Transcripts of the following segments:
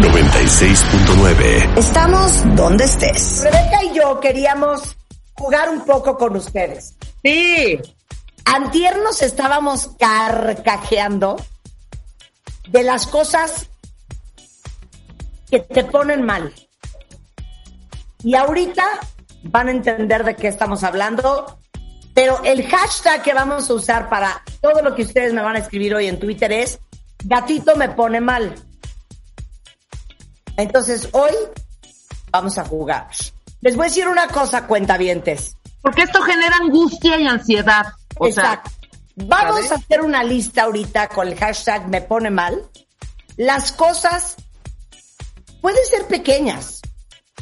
96.9. Estamos donde estés. Rebeca y yo queríamos jugar un poco con ustedes. Sí. Antier nos estábamos carcajeando de las cosas que te ponen mal. Y ahorita van a entender de qué estamos hablando, pero el hashtag que vamos a usar para todo lo que ustedes me van a escribir hoy en Twitter es gatito me pone mal. Entonces hoy vamos a jugar. Les voy a decir una cosa, cuentavientes. Porque esto genera angustia y ansiedad. O Exacto. Vamos a hacer una lista ahorita con el hashtag me pone mal. Las cosas pueden ser pequeñas,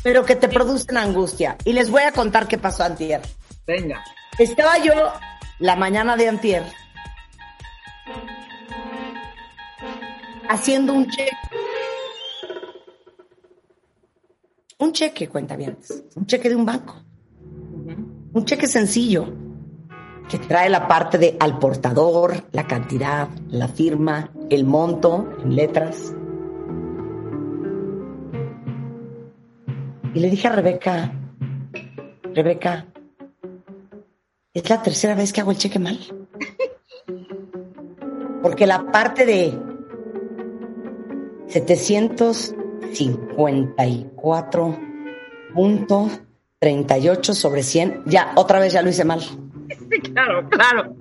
pero que te producen angustia. Y les voy a contar qué pasó antier. sea, venga. Estaba yo la mañana de antier haciendo un cheque. Un cheque, cuenta bien. Un cheque de un banco. Un cheque sencillo que trae la parte de al portador, la cantidad, la firma, el monto en letras. Y le dije a Rebeca, Rebeca, es la tercera vez que hago el cheque mal. Porque la parte de 754.38 sobre 100, ya, otra vez ya lo hice mal. Sí, claro, claro.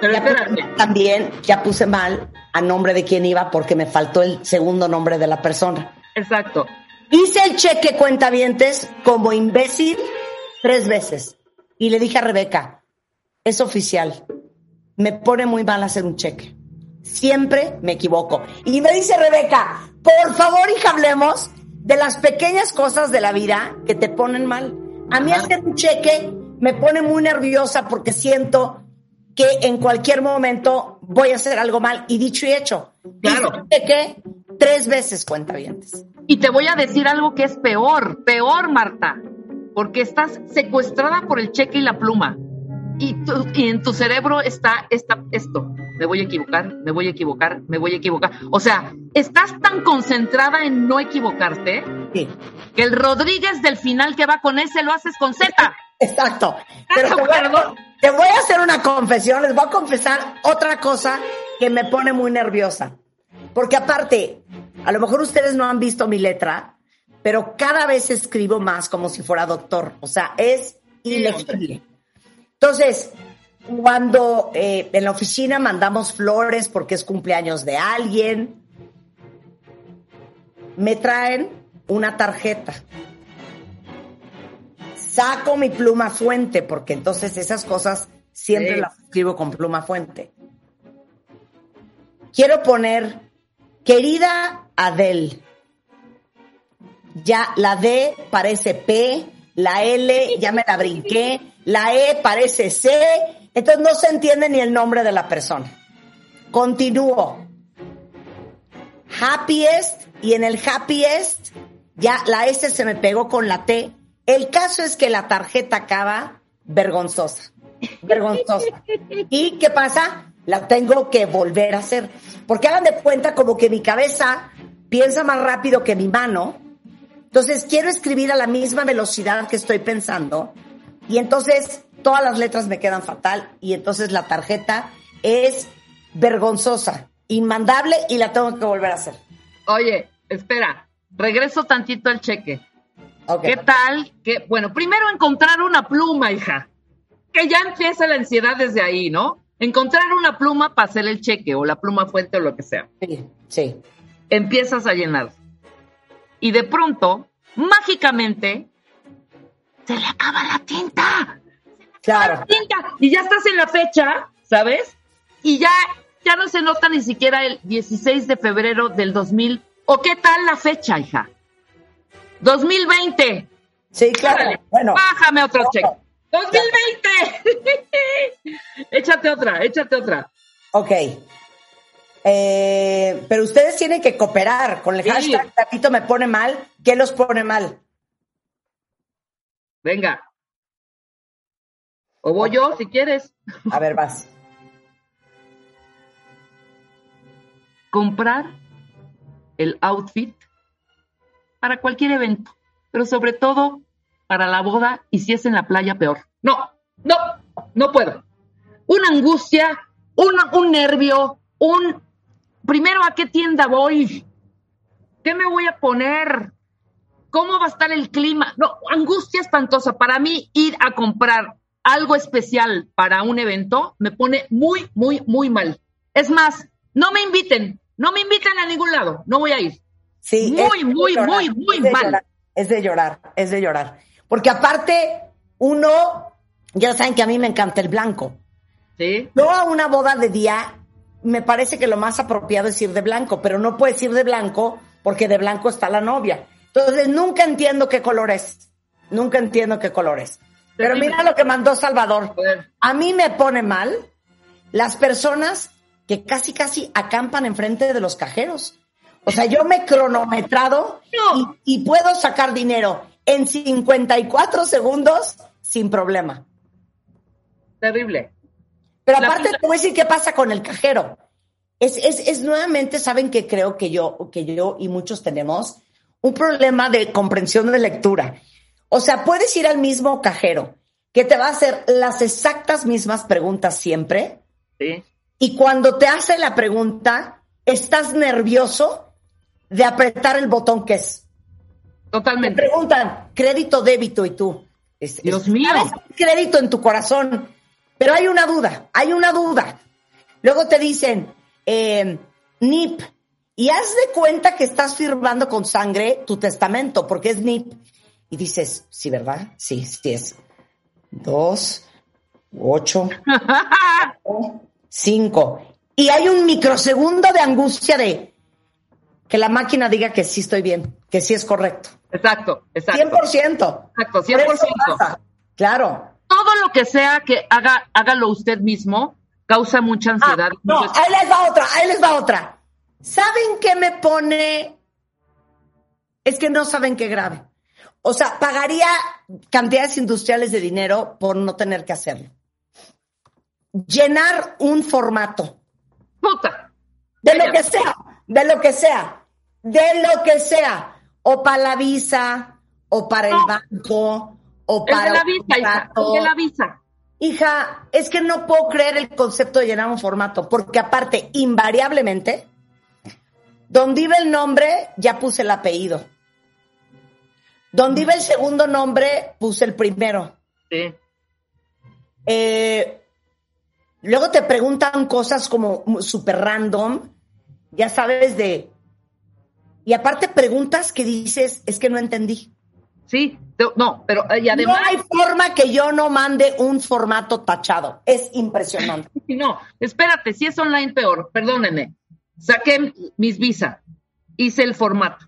Pero Ya espérate. puse- también ya puse mal a nombre de quién iba porque me faltó el segundo nombre de la persona. Exacto. Hice el cheque cuentavientes como imbécil tres veces. Y le dije a Rebeca, es oficial. Me pone muy mal hacer un cheque. Siempre me equivoco. Y me dice Rebeca, por favor, hija, hablemos de las pequeñas cosas de la vida que te ponen mal. A mí hacer un cheque me pone muy nerviosa porque siento que en cualquier momento voy a hacer algo mal. Y dicho y hecho, Claro. cheque tres veces cuentavientes. Y te voy a decir algo que es peor, peor, Marta, porque estás secuestrada por el cheque y la pluma. Y, tu- y en tu cerebro está, está esto. Me voy a equivocar, me voy a equivocar, me voy a equivocar. O sea, estás tan concentrada en no equivocarte Sí. que el Rodríguez del final que va con ese lo haces con Z. Exacto. Pero te voy, a, te voy a hacer una confesión, les voy a confesar otra cosa que me pone muy nerviosa. Porque aparte, a lo mejor ustedes no han visto mi letra, pero cada vez escribo más como si fuera doctor. O sea, es ilegible. Entonces, cuando eh, en la oficina mandamos flores porque es cumpleaños de alguien, me traen una tarjeta saco mi pluma fuente, porque entonces esas cosas siempre Sí. las escribo con pluma fuente. Quiero poner, querida Adele, ya la D parece P, la L ya me la brinqué, la E parece C, entonces no se entiende ni el nombre de la persona. Continúo. Happiest, y en el happiest ya la S se me pegó con la T. El caso es que la tarjeta acaba vergonzosa. Vergonzosa. ¿Y qué pasa? La tengo que volver a hacer. Porque hagan de cuenta como que mi cabeza piensa más rápido que mi mano. Entonces quiero escribir a la misma velocidad que estoy pensando. Y entonces todas las letras me quedan fatal. Y entonces la tarjeta es vergonzosa, inmandable y la tengo que volver a hacer. Oye, espera, regreso tantito al cheque. ¿Qué tal? Que, bueno, primero encontrar una pluma, hija. Que ya empieza la ansiedad desde ahí, ¿no? Encontrar una pluma para hacer el cheque o la pluma fuente o lo que sea. Sí, sí. Empiezas a llenar. Y de pronto, mágicamente, se le acaba la tinta. Claro. La tinta. Y ya estás en la fecha, ¿sabes? Y ya, ya no se nota ni siquiera el 16 de febrero del ¿O qué tal la fecha, hija? 2020. Sí, claro. Bueno, Bájame otro cheque. 2020. échate otra, échate otra. ok. Eh, pero ustedes tienen que cooperar con el Sí. hashtag Tatito me pone mal. ¿Qué los pone mal? Venga. O voy yo, si quieres. A ver, vas. comprar el outfit para cualquier evento, pero sobre todo para la boda y si es en la playa, peor. No, no, no puedo. Una angustia, un, un nervio, un... Primero, ¿a qué tienda voy? ¿Qué me voy a poner? ¿Cómo va a estar el clima? No, angustia espantosa. Para mí, ir a comprar algo especial para un evento me pone muy, muy, muy mal. Es más, no me inviten, no me inviten a ningún lado, no voy a ir. Sí, Muy, muy, llorar, muy, muy mal. llorar, es de llorar, es de llorar. Porque aparte, uno, ya saben que a mí me encanta el blanco. ¿Sí? No a una boda de día, me parece que lo más apropiado es ir de blanco, pero no puedes ir de blanco porque de blanco está la novia. Entonces, nunca entiendo qué color es. Nunca entiendo qué color es. Pero mira lo que mandó Salvador. A mí me pone mal las personas que casi, casi acampan enfrente de los cajeros. O sea, yo me he cronometrado No. y, y puedo sacar dinero en 54 segundos sin problema. Terrible. Pero aparte te voy a decir qué pasa con el cajero. Es, es, es nuevamente, saben que creo que yo, que yo y muchos tenemos un problema de comprensión de lectura. O sea, puedes ir al mismo cajero que te va a hacer las exactas mismas preguntas siempre Sí. y cuando te hace la pregunta estás nervioso de apretar el botón que es. Te Totalmente. preguntan crédito, débito y tú. es- Dios mío. crédito en tu corazón, pero hay una duda, hay una duda. Luego te dicen eh, NIP y haz de cuenta que estás firmando con sangre tu testamento porque es NIP y dices sí, verdad, sí, sí es dos, ocho, cinco y hay un microsegundo de angustia de que la máquina diga que sí estoy bien, que sí es correcto. Exacto, exacto. 100%. Exacto, Por eso 100%. pasa. Claro. Lo que sea que haga, hágalo usted mismo, causa mucha Ah, ansiedad. no, mucho ahí les va otra, ahí les va otra. ¿Saben qué me pone? Es que no saben qué grave. O sea, pagaría cantidades industriales de dinero por no tener que hacerlo. Llenar un formato. Puta. De lo que sea, de lo que sea, de lo que sea. O para la visa, o para el banco, o para de la visa, hija. El de la visa. Hija, es que no puedo creer el concepto de llenar un formato, porque aparte, invariablemente, donde iba el nombre, ya puse el apellido. Donde iba el segundo nombre, puse el primero. Sí. Eh, luego te preguntan cosas como súper random, ya sabes de... Y aparte preguntas que dices, es que no entendí. Sí. No, pero eh, y No además. hay forma que yo no mande un formato tachado. Es impresionante. No, espérate, si es online peor, perdónenme. Saqué mis visas, hice el formato.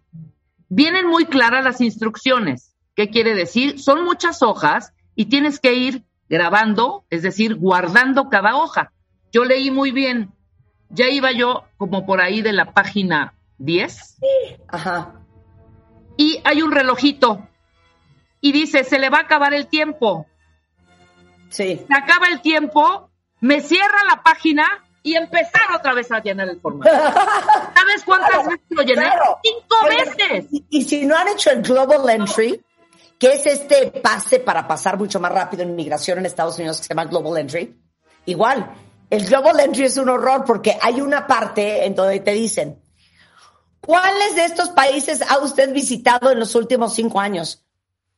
Vienen muy claras las instrucciones. ¿Qué quiere decir? Son muchas hojas y tienes que ir grabando, es decir, guardando cada hoja. Yo leí muy bien. Ya iba yo como por ahí de la página 10 Ajá. y hay un relojito y dice, se le va a acabar el tiempo. Sí. se acaba el tiempo, me cierra la página y empezar otra vez a llenar el formato. ¿Sabes cuántas Claro, veces lo llené? claro. Cinco veces. Y, y si no han hecho el Global Entry, que es este pase para pasar mucho más rápido en inmigración en Estados Unidos que se llama Global Entry, igual, el Global Entry es un horror porque hay una parte en donde te dicen, ¿cuáles de estos países ha usted visitado en los últimos cinco años?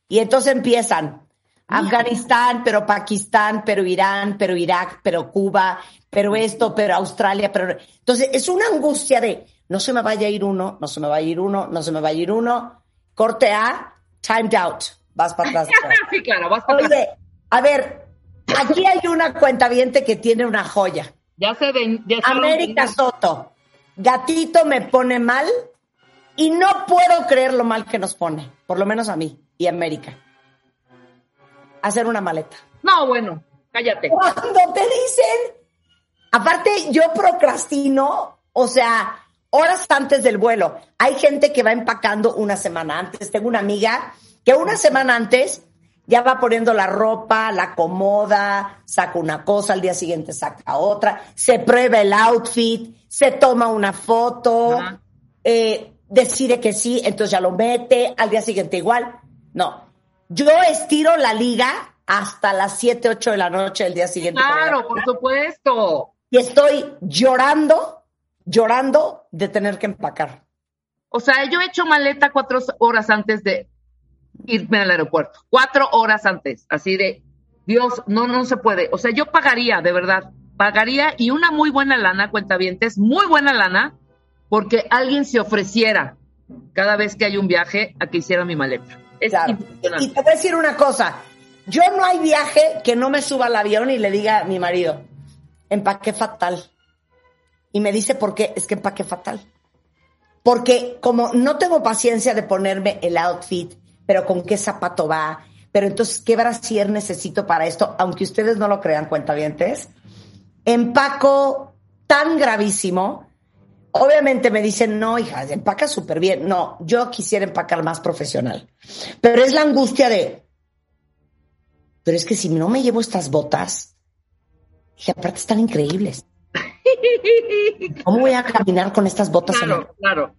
Y entonces empiezan, Afganistán, pero Pakistán, pero Irán, pero Irak, pero Cuba, pero esto, pero Australia, pero... Entonces es una angustia de, no se me vaya a ir uno, no se me vaya a ir uno, no se me vaya a ir uno, corte A, timed out, vas para atrás. sí, claro, vas para. Oye, a ver, aquí hay una cuentaviente que tiene una joya. Ya se ven. Ya se América ven- Soto, gatito me pone mal Y no puedo creer lo mal que nos pone, por lo menos a mí y América. Hacer una maleta. No, bueno, cállate. Cuando te dicen, aparte yo procrastino, o sea, horas antes del vuelo. Hay gente que va empacando una semana antes. Tengo una amiga que una semana antes ya va poniendo la ropa, la acomoda, saca una cosa, al día siguiente saca otra, se prueba el outfit, se toma una foto, eh, decide que sí, entonces ya lo mete, al día siguiente igual. No, yo estiro la liga hasta las 7, 8 de la noche del día siguiente. Claro, por supuesto. Y estoy llorando, llorando de tener que empacar. O sea, yo he hecho maleta cuatro horas antes de irme al aeropuerto. Cuatro horas antes. Así de, Dios, no, no se puede. O sea, yo pagaría, de verdad. Pagaría y una muy buena lana, cuentavientes, muy buena lana, porque alguien se ofreciera cada vez que hay un viaje a que hiciera mi maleta. Es Claro. Y te voy a decir una cosa. Yo no hay viaje que no me suba al avión y le diga a mi marido, empaqué fatal. Y me dice, ¿por qué? Es que empaqué fatal. Porque como no tengo paciencia de ponerme el outfit, pero con qué zapato va, pero entonces qué brasier necesito para esto, aunque ustedes no lo crean, cuentavientes, empaco tan gravísimo. Obviamente me dicen, no, hija, empaca súper bien. No, yo quisiera empacar más profesional. Pero es la angustia de, pero es que si no me llevo estas botas, y aparte están increíbles. ¿Cómo voy a caminar con estas botas? en el- Claro, claro.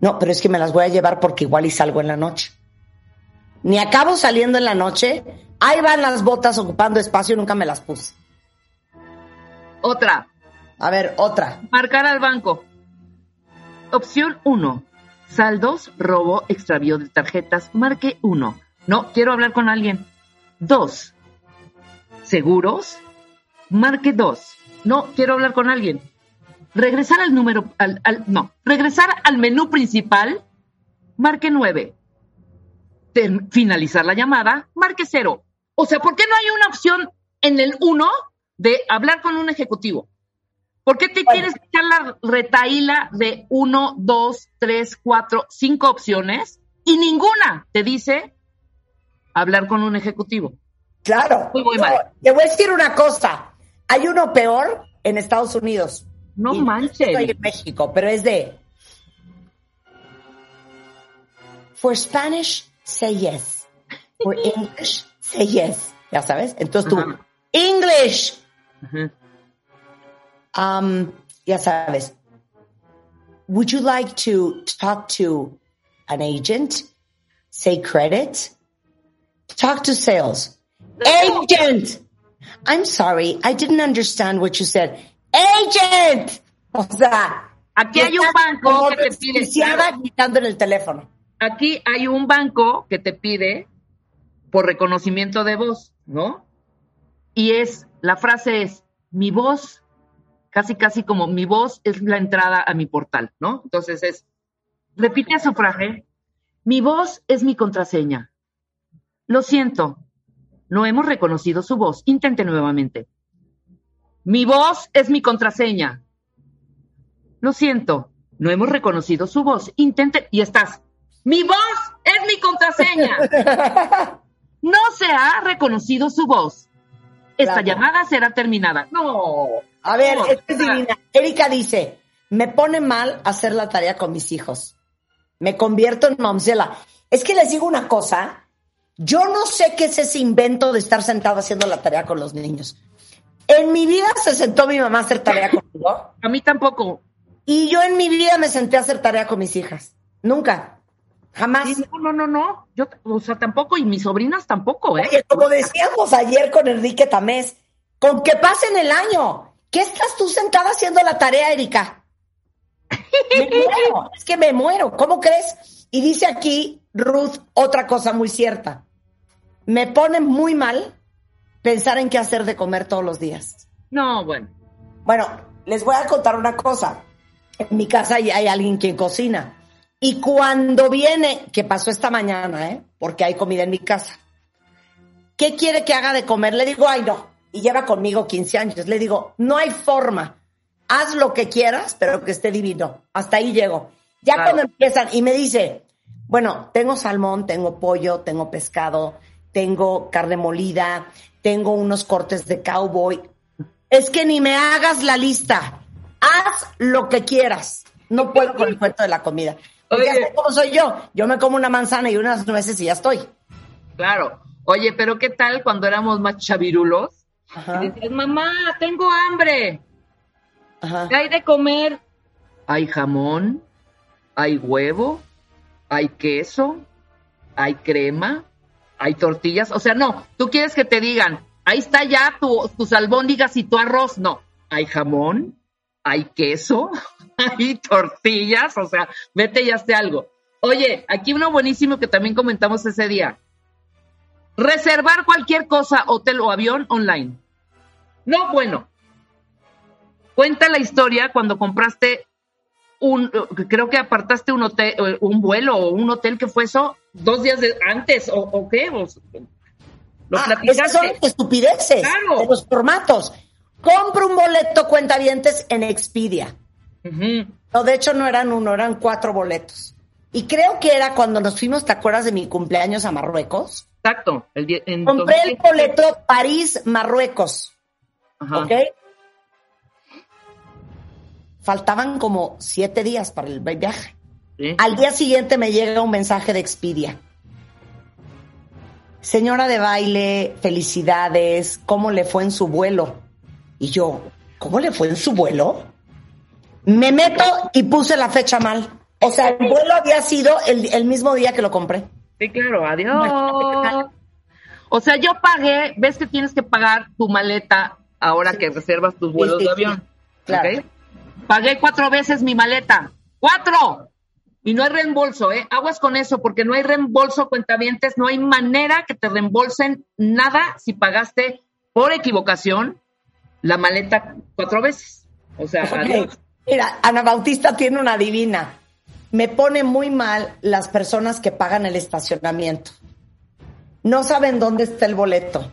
No, pero es que me las voy a llevar porque igual y salgo en la noche. Ni acabo saliendo en la noche, ahí van las botas ocupando espacio y nunca me las puse. Otra, A ver, otra. marcar al banco. Opción 1. Saldos, robo, extravío de tarjetas. Marque 1. No, quiero hablar con alguien. 2. Seguros. Marque 2. No, quiero hablar con alguien. Regresar al número, al, al- no, regresar al menú principal. Marque 9. Ter- finalizar la llamada. Marque 0. O sea, ¿por qué no hay una opción en el 1 de hablar con un ejecutivo? ¿Por qué te Bueno. tienes que echar la retaíla de uno, dos, tres, cuatro, cinco opciones y ninguna te dice hablar con un ejecutivo? Claro. Muy, muy No, mal. Te voy a decir una cosa. Hay uno peor en Estados Unidos. No Y manches. Estoy en México, pero es de. For Spanish, say yes. For English, say yes. Ya sabes. Entonces tú, Ajá. English. Ujú. Um, ya sabes. Would you like to talk to an agent? Say credit? Talk to sales. Agent! I'm sorry, I didn't understand what you said. Agent! O sea, Aquí hay un banco que te pide- gritando en el teléfono. Aquí hay un banco que te pide por reconocimiento de voz, ¿no? Y es, la frase es, mi voz, casi casi como mi voz es la entrada a mi portal, ¿no? Entonces es, repite su frase, mi voz es mi contraseña. Lo siento, no hemos reconocido su voz. Intente nuevamente. Mi voz es mi contraseña. Lo siento, no hemos reconocido su voz. Intente y estás. Mi voz es mi contraseña. No se ha reconocido su voz. Esta Claro. llamada será terminada. No. A ver, esta es divina. Erika dice, me pone mal hacer la tarea con mis hijos. Me convierto en mamzela. Es que les digo una cosa, yo no sé qué es ese invento de estar sentado haciendo la tarea con los niños. En mi vida se sentó mi mamá a hacer tarea conmigo A mí tampoco. y yo en mi vida me senté a hacer tarea con mis hijas. Nunca. Jamás. Sí, No, no, no, no. Yo, o sea, tampoco, y mis sobrinas tampoco, ¿eh? Oye, como decíamos ayer con Enrique Tamés, con que pasen el año. ¿Qué estás tú sentada haciendo la tarea, Erika? Me muero, es que me muero, ¿cómo crees? Y dice aquí Ruth otra cosa muy cierta. Me pone muy mal pensar en qué hacer de comer todos los días. No, bueno. Bueno, les voy a contar una cosa. En mi casa hay, hay alguien quien cocina. Y cuando viene, que pasó esta mañana, ¿eh? porque hay comida en mi casa, ¿qué quiere que haga de comer? Le digo, ay, no. Y lleva conmigo 15 años. Le digo, no hay forma. Haz lo que quieras, pero que esté divino. Hasta ahí llego. Ya Claro. cuando empiezan y me dice, bueno, tengo salmón, tengo pollo, tengo pescado, tengo carne molida, tengo unos cortes de cowboy. Es que ni me hagas la lista. Haz lo que quieras. No puedo con el cuento de la comida. Porque ya Oye. sé cómo soy yo. Yo me como una manzana y unas nueces y ya estoy. Claro. Oye, pero ¿qué tal cuando éramos más chavirulos? Ajá, Y decías, mamá, tengo hambre. ajá. ¿Qué hay de comer? Hay jamón, hay huevo, hay queso, hay crema, hay tortillas. O sea, no, tú quieres que te digan, ahí está ya tu, tus albóndigas y tu arroz. No, hay jamón, hay queso, hay tortillas. O sea, vete y hazte algo. Oye, aquí uno buenísimo que también comentamos ese día. Reservar cualquier cosa, hotel o avión online. No, bueno. Cuenta la historia cuando compraste un, creo que apartaste un hotel, eh, un vuelo o un hotel que fue eso dos días de- antes o, o qué. O- lo Ah, esas son estupideces Claro. de los formatos. Compra un boleto cuentavientes en Expedia. Ujú. No, de hecho no eran uno, eran cuatro boletos. Y creo que era cuando nos fuimos, ¿te acuerdas de mi cumpleaños a Marruecos? Exacto. El die- en Compré el 2017. boleto París-Marruecos, Ajá. ¿ok? Faltaban como siete días para el viaje. Sí. Al día siguiente me llega un mensaje de Expedia. Señora de baile, felicidades, ¿cómo le fue en su vuelo? Y yo, ¿cómo le fue en su vuelo? Me meto y puse la fecha mal. O sea, el vuelo había sido el, el mismo día que lo compré. Sí, claro, adiós. O sea, yo pagué, ves que tienes que pagar tu maleta ahora que reservas tus vuelos sí, de sí. avión. Claro. ¿ok? Pagué cuatro veces mi maleta. ¡Cuatro! Y no hay reembolso, ¿eh? Aguas con eso, porque no hay reembolso, cuentavientes, no hay manera que te reembolsen nada si pagaste por equivocación la maleta cuatro veces. O sea, adiós. Mira, Ana Bautista tiene una divina. Me pone muy mal las personas que pagan el estacionamiento. No saben dónde está el boleto,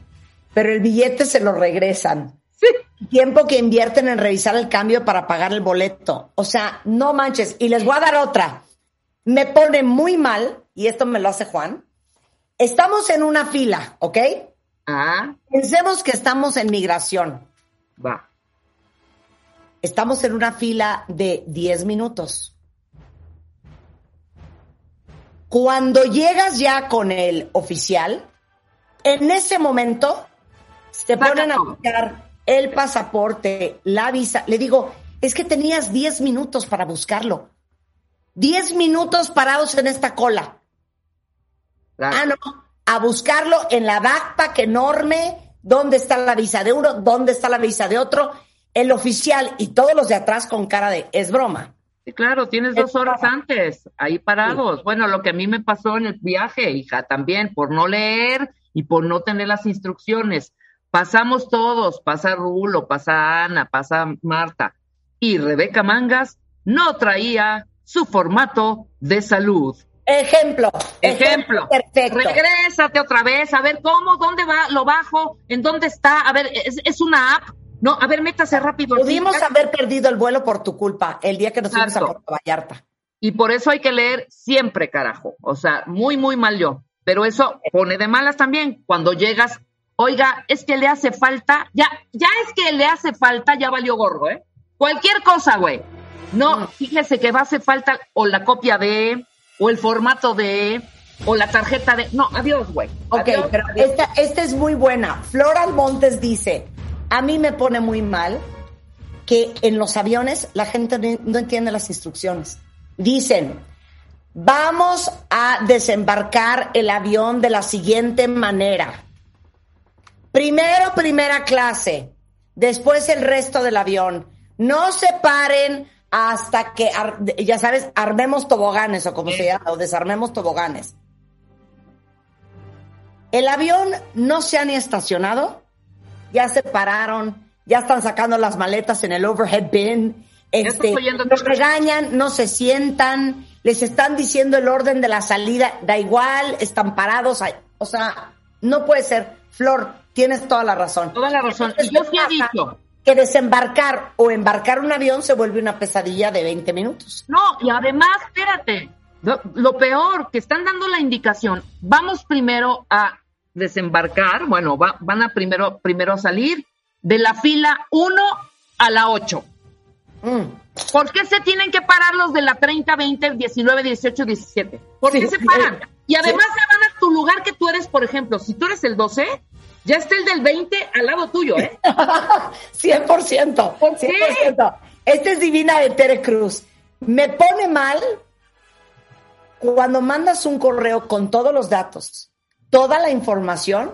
pero el billete se lo regresan. Sí. Tiempo que invierten en revisar el cambio para pagar el boleto. O sea, no manches. Y les voy a dar otra. Me pone muy mal, y esto me lo hace Juan. Estamos en una fila, ¿ok? Ah, Pensemos que estamos en migración. va. Estamos en una fila de 10 minutos. Cuando llegas ya con el oficial, en ese momento se ponen a buscar el pasaporte, la visa. Le digo, es que tenías 10 minutos para buscarlo. 10 minutos parados en esta cola. Claro. Ah, no, a buscarlo en la backpack enorme, dónde está la visa de uno, dónde está la visa de otro, el oficial y todos los de atrás con cara de, es broma. Sí, claro, tienes dos horas antes, ahí parados. Bueno, lo que a mí me pasó en el viaje, hija, también, por no leer y por no tener las instrucciones. Pasamos todos, pasa Rulo, pasa Ana, pasa Marta. Y Rebeca Mangas no traía su formato de salud. Ejemplo. Ejemplo. Perfecto. Regrésate otra vez, a ver cómo, dónde va, lo bajo, en dónde está, a ver, es, es una app. No, a ver, métase rápido. Pudimos haber perdido el vuelo por tu culpa el día que nos fuimos a. Puerto Vallarta. Y por eso hay que leer siempre, carajo. O sea, muy, muy mal yo. Pero eso pone de malas también. Cuando llegas, oiga, es que le hace falta, ya, ya es que le hace falta, ya valió gorro, ¿eh? Cualquier cosa, güey. No, fíjese que va a hacer falta o la copia de, o el formato de, o la tarjeta de. No, adiós, güey. Ok, Adiós, pero adiós. esta, esta es muy buena. Floral Montes dice, a mí me pone muy mal que en los aviones la gente no- no entiende las instrucciones. Dicen, vamos a desembarcar el avión de la siguiente manera. Primero primera clase, después el resto del avión. No se paren hasta que, ya sabes, armemos toboganes o como se llama, o desarmemos toboganes. El avión no se ha ni estacionado, ya se pararon, ya están sacando las maletas en el overhead bin, este, los regañan, no se sientan, les están diciendo el orden de la salida, da igual, están parados, o sea, no puede ser. Flor, tienes toda la razón. Toda la razón. Entonces, Y yo sí he dicho, que desembarcar o embarcar un avión se vuelve una pesadilla de 20 minutos. No, y además, espérate, lo, lo peor, que están dando la indicación, vamos primero a desembarcar, bueno, va- van a primero, primero a salir de la fila 1 a la 8. Mm. ¿Por qué se tienen que parar los de la 30, 20, 19, 18, 17? ¿Por Sí, qué se paran? Y además se van a tu lugar que tú eres, por ejemplo, si tú eres el 12, ya está el del 20 al lado tuyo, ¿eh? 100%. ¿Por qué? 100%. Esta es divina de Tere Cruz. Me pone mal cuando mandas un correo con todos los datos, toda la información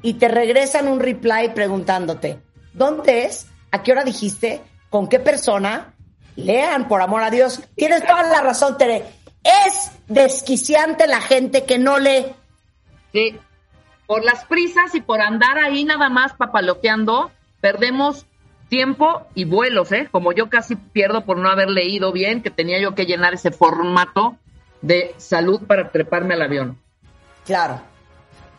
y te regresan un reply preguntándote, ¿dónde es? ¿A qué hora dijiste? ¿Con qué persona? Lean, por amor a Dios. Tienes toda la razón, Tere. Es desquiciante la gente que no lee. Sí. Por las prisas y por andar ahí nada más papaloteando, perdemos tiempo y vuelos, ¿eh? Como yo casi pierdo por no haber leído bien, que tenía yo que llenar ese formato de salud para treparme al avión. Claro.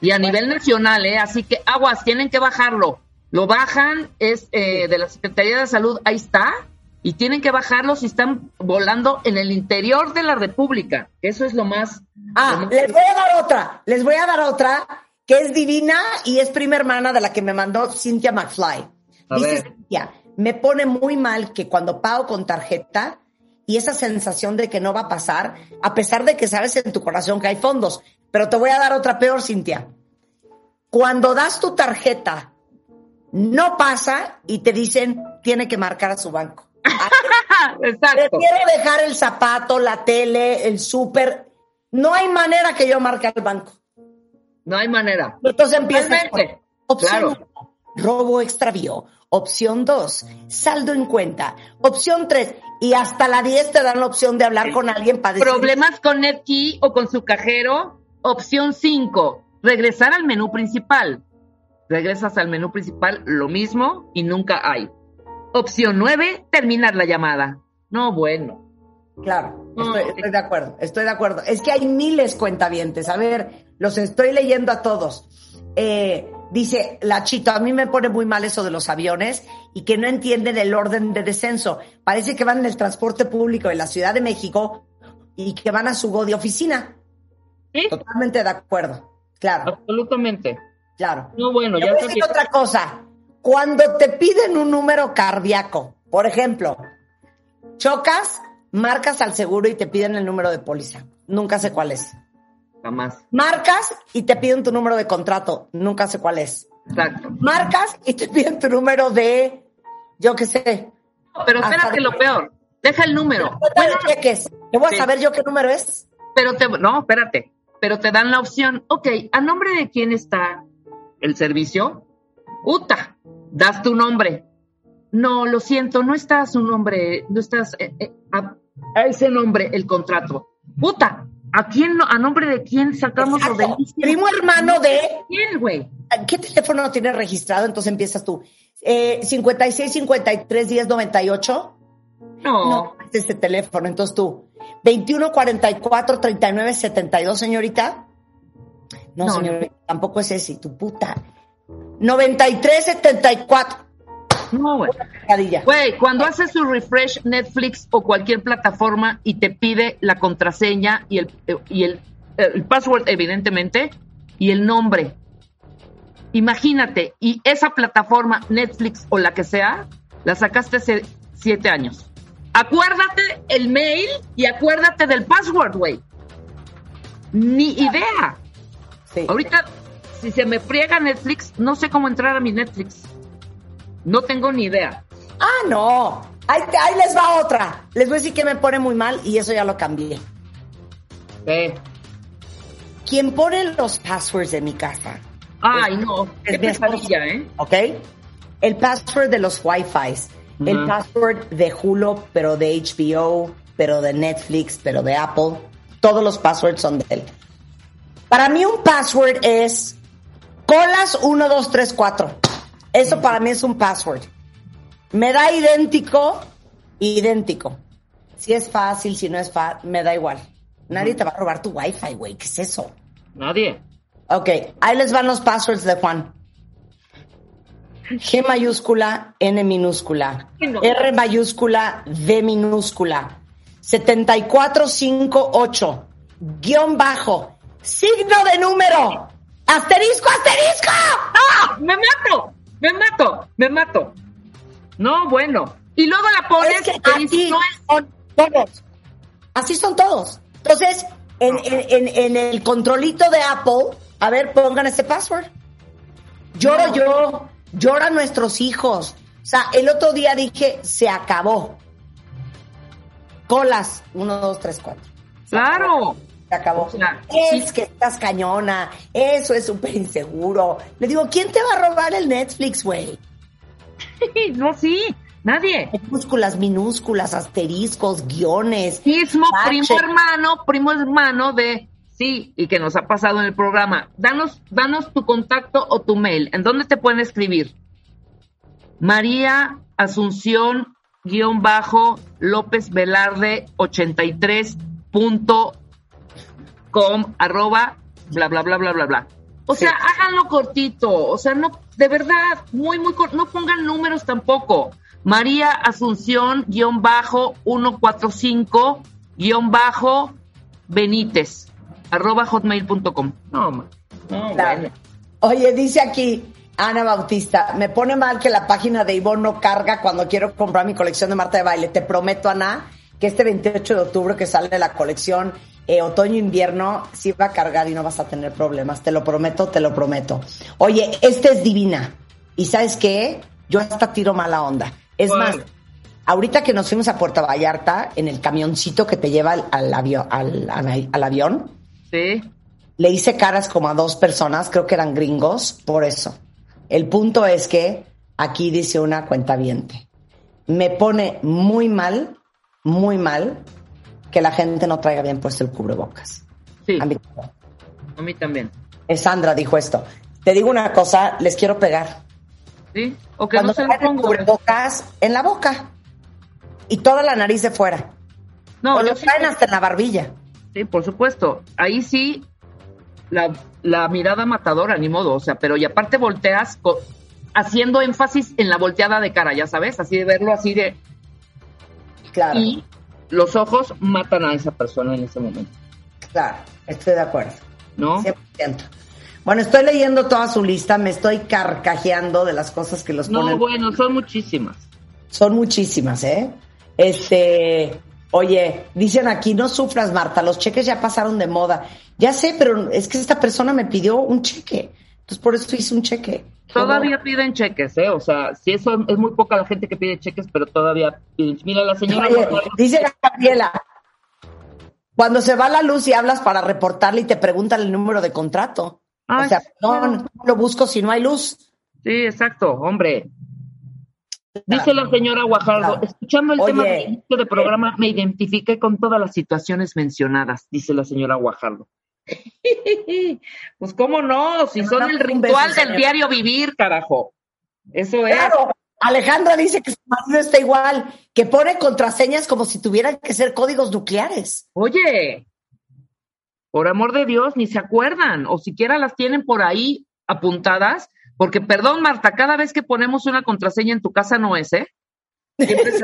Y a nivel nacional, ¿eh? Así que aguas, tienen que bajarlo. Lo bajan, es eh, de la Secretaría de Salud, ahí está, y tienen que bajarlo si están volando en el interior de la República. Eso es lo más... Ah, lo más- les voy a dar otra, les voy a dar otra que es divina y es prima hermana de la que me mandó Cynthia McFly. A Dice ver. Cynthia, me pone muy mal que cuando pago con tarjeta y esa sensación de que no va a pasar, a pesar de que sabes en tu corazón que hay fondos. Pero te voy a dar otra peor, Cintia. Cuando das tu tarjeta, no pasa y te dicen, tiene que marcar a su banco. Exacto. Prefiero dejar el zapato, la tele, el súper. No hay manera que yo marque al banco. No hay manera. Entonces empieza Totalmente. opción Claro. uno, robo extravío. Opción 2, saldo en cuenta. Opción 3, y hasta la 10 te dan la opción de hablar con alguien para decir, Problemas con NetKey o con su cajero. Opción 5, regresar al menú principal. Regresas al menú principal, lo mismo y nunca hay. Opción 9, terminar la llamada. No, bueno. Claro, estoy, sí. estoy de acuerdo, estoy de acuerdo. Es que hay miles cuentavientes. A ver, los estoy leyendo a todos. Eh, dice la chita, a mí me pone muy mal eso de los aviones y que no entienden el orden de descenso. Parece que van en el transporte público en la Ciudad de México y que van a su go de oficina. ¿Sí? Totalmente de acuerdo. Claro, Absolutamente. claro. No, bueno, Te ya voy a decir otra cosa. Cuando te piden un número cardíaco, por ejemplo, chocas, marcas al seguro y te piden el número de póliza. Nunca sé cuál es. Jamás. Marcas y te piden tu número de contrato. Nunca sé cuál es. Exacto. Marcas y te piden tu número de, yo qué sé. Pero espérate de- lo peor. Deja el número. Bueno, cheques. ¿Te voy a Sí. saber yo qué número es? pero te, no, espérate. Pero te dan la opción. Ok, ¿a nombre de quién está el servicio? Uta, das tu nombre. No, lo siento, no está su nombre, no estás eh, eh, a, a ese nombre el contrato. Puta, ¿a quién, a nombre de quién sacamos lo Exacto. de Primo hermano de quién, güey? ¿Qué teléfono tienes registrado? Entonces empiezas tú. Eh, 56 53 10 98. No, No, es ese teléfono. Entonces tú. 21 44 39 72, señorita. No, No, señorita, tampoco es ese. Tu puta. 93 74. No, güey. Güey, cuando haces su refresh Netflix o cualquier plataforma y te pide la contraseña y el, y el, el password, evidentemente, y el nombre. Imagínate, y esa plataforma, Netflix o la que sea, la sacaste hace siete años. Acuérdate el mail y acuérdate del password, güey. Ni idea. Sí. Ahorita, si se me friega Netflix, no sé cómo entrar a mi Netflix. No tengo ni idea. Ah, no. Ahí, te- ahí les va otra. Les voy a decir que me pone muy mal y eso ya lo cambié. ¿Qué? Quien pone los passwords de mi casa, Ay, no, Es mi pesadilla, ¿eh? ¿ok? El password de los Wi-Fi, el password de Hulu, pero de HBO, pero de Netflix, pero de Apple. Todos los passwords son de él. Para mí un password es colas 1, 2, 3, 4. Eso para mí es un password. Me da idéntico, idéntico. Si es fácil, si no es fácil, me da igual. Nadie te va a robar tu Wi-Fi, güey. ¿Qué es eso? Nadie. Ok, ahí les van los passwords de Juan. G mayúscula, N minúscula, No. R mayúscula, D minúscula, 7458, guion bajo, signo de número, asterisco, asterisco. ¡Ah! ¡Me mato! ¡Me mato! ¡Me mato! No, bueno. Y luego la pones Es que así no es- son todos. Así son todos. Entonces, en, en- en- en el controlito de Apple, a ver, pongan ese password. Lloro yo, lloran nuestros hijos. O sea, el otro día dije, se acabó. Colas, uno, dos, tres, cuatro. Claro. Se acabó. O sea, es sí. que estás cañona, eso es súper inseguro. Le digo, ¿quién te va a robar el Netflix, güey? No, sí. Nadie. Minúsculas, minúsculas, asteriscos, guiones. Mismo primo hermano, primo hermano de sí, y que nos ha pasado en el programa. Danos, danos tu contacto o tu mail. ¿En dónde te pueden escribir? María Asunción guion bajo López Velarde 83 punto com arroba bla bla bla bla bla bla. O sea, Sí. háganlo cortito, o sea, no, de verdad, muy, muy corto, no pongan números tampoco. María Asunción guion bajo 145 guion bajo Benítez arroba hotmail.com. No, no, bueno. Oye, dice aquí Ana Bautista, me pone mal que la página de Ivonne no carga cuando quiero comprar mi colección de Marta de Baile. Te prometo, Ana, que este 28 de octubre que sale la colección eh, otoño-invierno, sí va a cargar y no vas a tener problemas. Te lo prometo, te lo prometo. Oye, esta es divina. ¿Y sabes qué? Yo hasta tiro mala onda. Es más, ahorita que nos fuimos a Puerto Vallarta, en el camioncito que te lleva al, al avio- al- al- avión, Sí. le hice caras como a dos personas, creo que eran gringos, por eso. El punto es que aquí dice una cuenta Me pone muy mal, muy mal, que la gente no traiga bien puesto el cubrebocas. Sí, A mí- a mí también. eh, Sandra dijo esto. Te digo una cosa, les quiero pegar. Sí, o que Cuando no se lo pongo. cubrebocas en la boca y toda la nariz de fuera. No, o lo sí- traen hasta en la barbilla. Sí, por supuesto. Ahí sí, la, la mirada matadora, ni modo. O sea, pero y aparte volteas haciendo énfasis en la volteada de cara, ya sabes, así de verlo así de. Claro, Y los ojos matan a esa persona en ese momento, claro, estoy de acuerdo. ¿no? 100%. Bueno, estoy leyendo toda su lista, me estoy carcajeando de las cosas que los No, ponen. bueno, son muchísimas. Son muchísimas, ¿eh? Este, oye, dicen aquí, no sufras, Marta, los cheques ya pasaron de moda. Ya sé, pero es que esta persona me pidió un cheque. Entonces, por eso hice un cheque. Todavía piden cheques, ¿eh? O sea, sí, eso es muy poca la gente que pide cheques, pero todavía piden. Mira, la señora. Oye, dice Gabriela, cuando se va la luz y hablas para reportarle y te preguntan el número de contrato. Ay, o sea, no, no lo busco si no hay luz. Sí, exacto, hombre. Dice la señora Guajardo, Claro. escuchando el Oye. tema del inicio de programa, me identifiqué con todas las situaciones mencionadas, dice la señora Guajardo. pues cómo no, si son el ritual beso, del diario vivir, carajo. Eso es. Claro, Alejandra dice que su marido está igual, que pone contraseñas como si tuvieran que ser códigos nucleares. Oye, por amor de Dios, ni se acuerdan, o siquiera las tienen por ahí apuntadas, porque perdón, Marta, cada vez que ponemos una contraseña en tu casa no es, ¿eh? Es.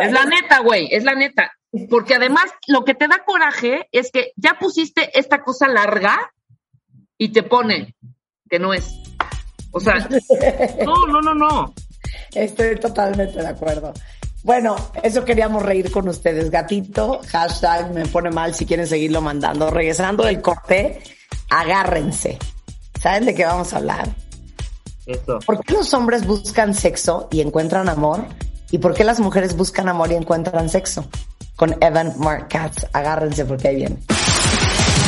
Es la neta, güey, es la neta. Porque además lo que te da coraje es que ya pusiste esta cosa larga y te pone que no es. O sea, no, no, no, no. Estoy totalmente de acuerdo. Bueno, eso queríamos reír con ustedes. Gatito, hashtag me pone mal si quieren seguirlo mandando. Regresando del corte, agárrense. ¿Saben de qué vamos a hablar? Eso. ¿Por qué los hombres buscan sexo y encuentran amor? ¿Y por qué las mujeres buscan amor y encuentran sexo? Con Evan Mark Katz. Agárrense porque ahí viene.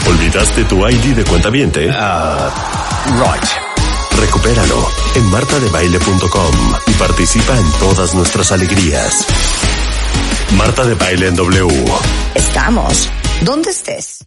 ¿Olvidaste tu ID de cuenta viente? Ah, right. Recupéralo en martadebaile.com y participa en todas nuestras alegrías. Marta de Baile en W. Estamos donde estés.